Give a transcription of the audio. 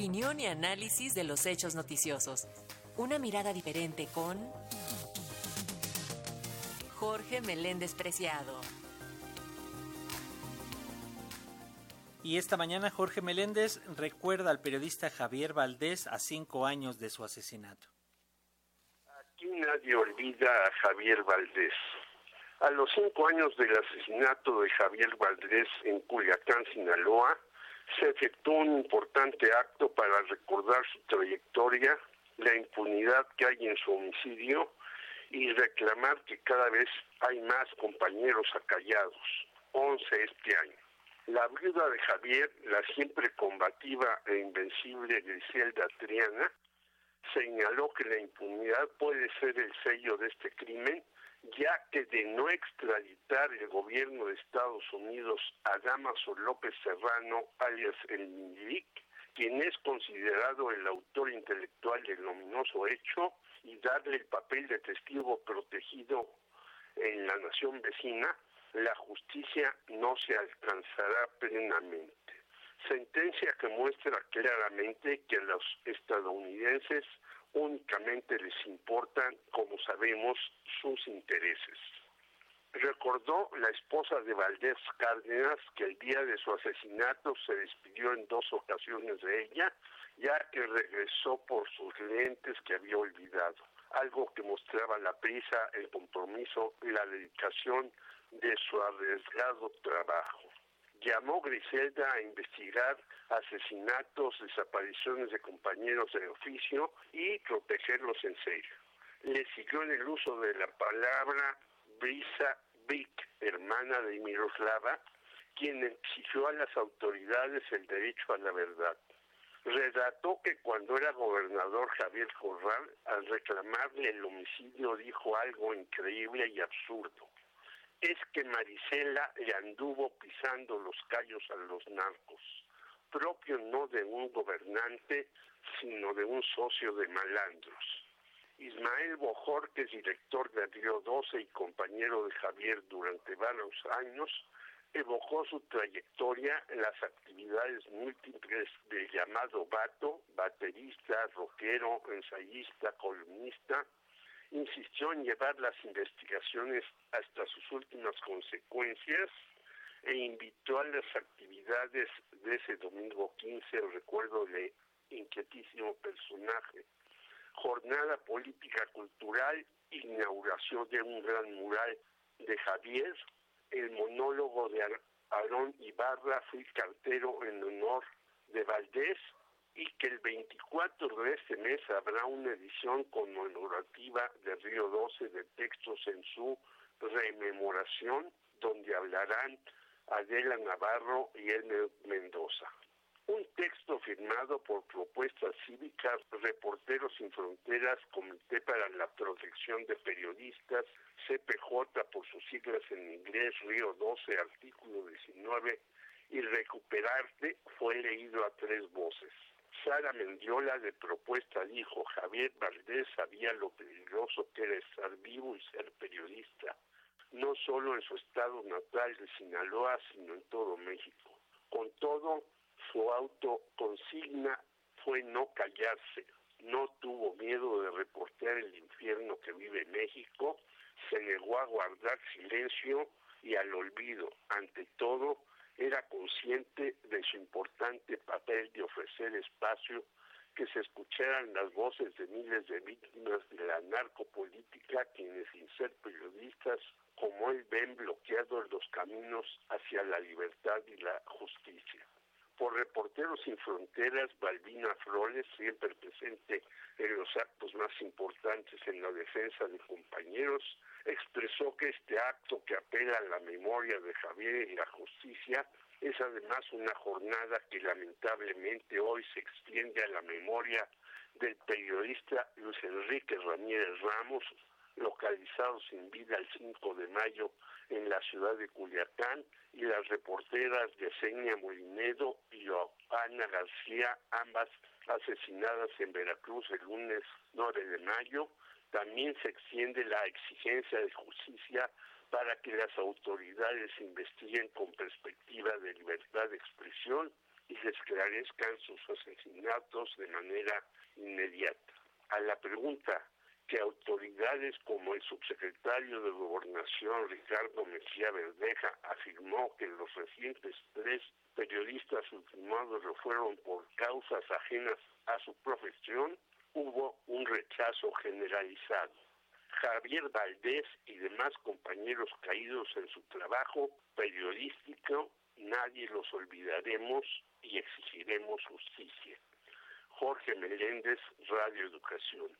Opinión y análisis de los hechos noticiosos. Una mirada diferente con Jorge Meléndez Preciado. Y esta mañana Jorge Meléndez recuerda al periodista Javier Valdés a cinco años de su asesinato. Aquí nadie olvida a Javier Valdés. A los cinco años del asesinato de Javier Valdés en Culiacán, Sinaloa, se efectuó un importante acto para recordar su trayectoria, la impunidad que hay en su homicidio y reclamar que cada vez hay más compañeros acallados, 11 este año. La viuda de Javier, la siempre combativa e invencible Griselda Triana, señaló que la impunidad puede ser el sello de este crimen, ya que de no extraditar el gobierno de Estados Unidos a Damaso López Serrano, alias el Minilic, quien es considerado el autor intelectual del luminoso hecho, y darle el papel de testigo protegido en la nación vecina, la justicia no se alcanzará plenamente. Sentencia que muestra claramente que los estadounidenses únicamente les importan, como sabemos, sus intereses. Recordó la esposa de Valdés Cárdenas que el día de su asesinato se despidió en dos ocasiones de ella, ya que regresó por sus lentes que había olvidado, algo que mostraba la prisa, el compromiso y la dedicación de su arriesgado trabajo. Llamó Griselda a investigar asesinatos, desapariciones de compañeros de oficio y protegerlos en serio. Le siguió en el uso de la palabra Brisa Vic, hermana de Miroslava, quien exigió a las autoridades el derecho a la verdad. Redató que cuando era gobernador Javier Corral, al reclamarle el homicidio, dijo algo increíble y absurdo. Es que Marisela le anduvo pisando los callos a los narcos, propio no de un gobernante, sino de un socio de malandros. Ismael Bojor, que es director de Río 12 y compañero de Javier durante varios años, evocó su trayectoria en las actividades múltiples del llamado Bato, baterista, rockero, ensayista, columnista, insistió en llevar las investigaciones hasta sus últimas consecuencias e invitó a las actividades de ese domingo 15, el recuerdo de inquietísimo personaje, jornada política cultural, inauguración de un gran mural de Javier, el monólogo de Aarón Ibarra, fui cartero en honor de Valdés, y que el 24 de este mes habrá una edición conmemorativa de Río 12 de textos en su rememoración, donde hablarán Adela Navarro y Elmer Mendoza. Un texto firmado por Propuestas Cívicas, Reporteros Sin Fronteras, Comité para la Protección de Periodistas, CPJ por sus siglas en inglés, Río 12, artículo 19, y Recuperarte fue leído a tres voces. Sara Mendiola de propuesta dijo, Javier Valdés sabía lo peligroso que era estar vivo y ser periodista, no solo en su estado natal de Sinaloa, sino en todo México. Con todo, su autoconsigna fue no callarse, no tuvo miedo de reportear el infierno que vive México, se negó a guardar silencio y al olvido. Ante todo, era consciente de su importante papel de ofrecer espacio que se escucharan las voces de miles de víctimas de la narcopolítica quienes sin ser periodistas como él ven bloqueados los caminos hacia la libertad y la justicia. Por Reporteros Sin Fronteras, Balbina Flores, siempre presente en los actos más importantes en la defensa de compañeros, expresó que este acto que apela a la memoria de Javier y la justicia es además una jornada que lamentablemente hoy se extiende a la memoria del periodista Luis Enrique Ramírez Ramos, localizado sin vida el 5 de mayo en la ciudad de Culiacán, y las reporteras Yesenia Molinedo y Ana García, ambas asesinadas en Veracruz el lunes 9 de mayo, también se extiende la exigencia de justicia para que las autoridades investiguen con perspectiva de libertad de expresión y se esclarezcan sus asesinatos de manera inmediata. A la pregunta que autoridades como el subsecretario de Gobernación Ricardo Mejía Verdeja afirmó que los recientes tres periodistas ultimados lo fueron por causas ajenas a su profesión, hubo un rechazo generalizado. Javier Valdés y demás compañeros caídos en su trabajo periodístico, nadie los olvidaremos y exigiremos justicia. Jorge Meléndez, Radio Educación.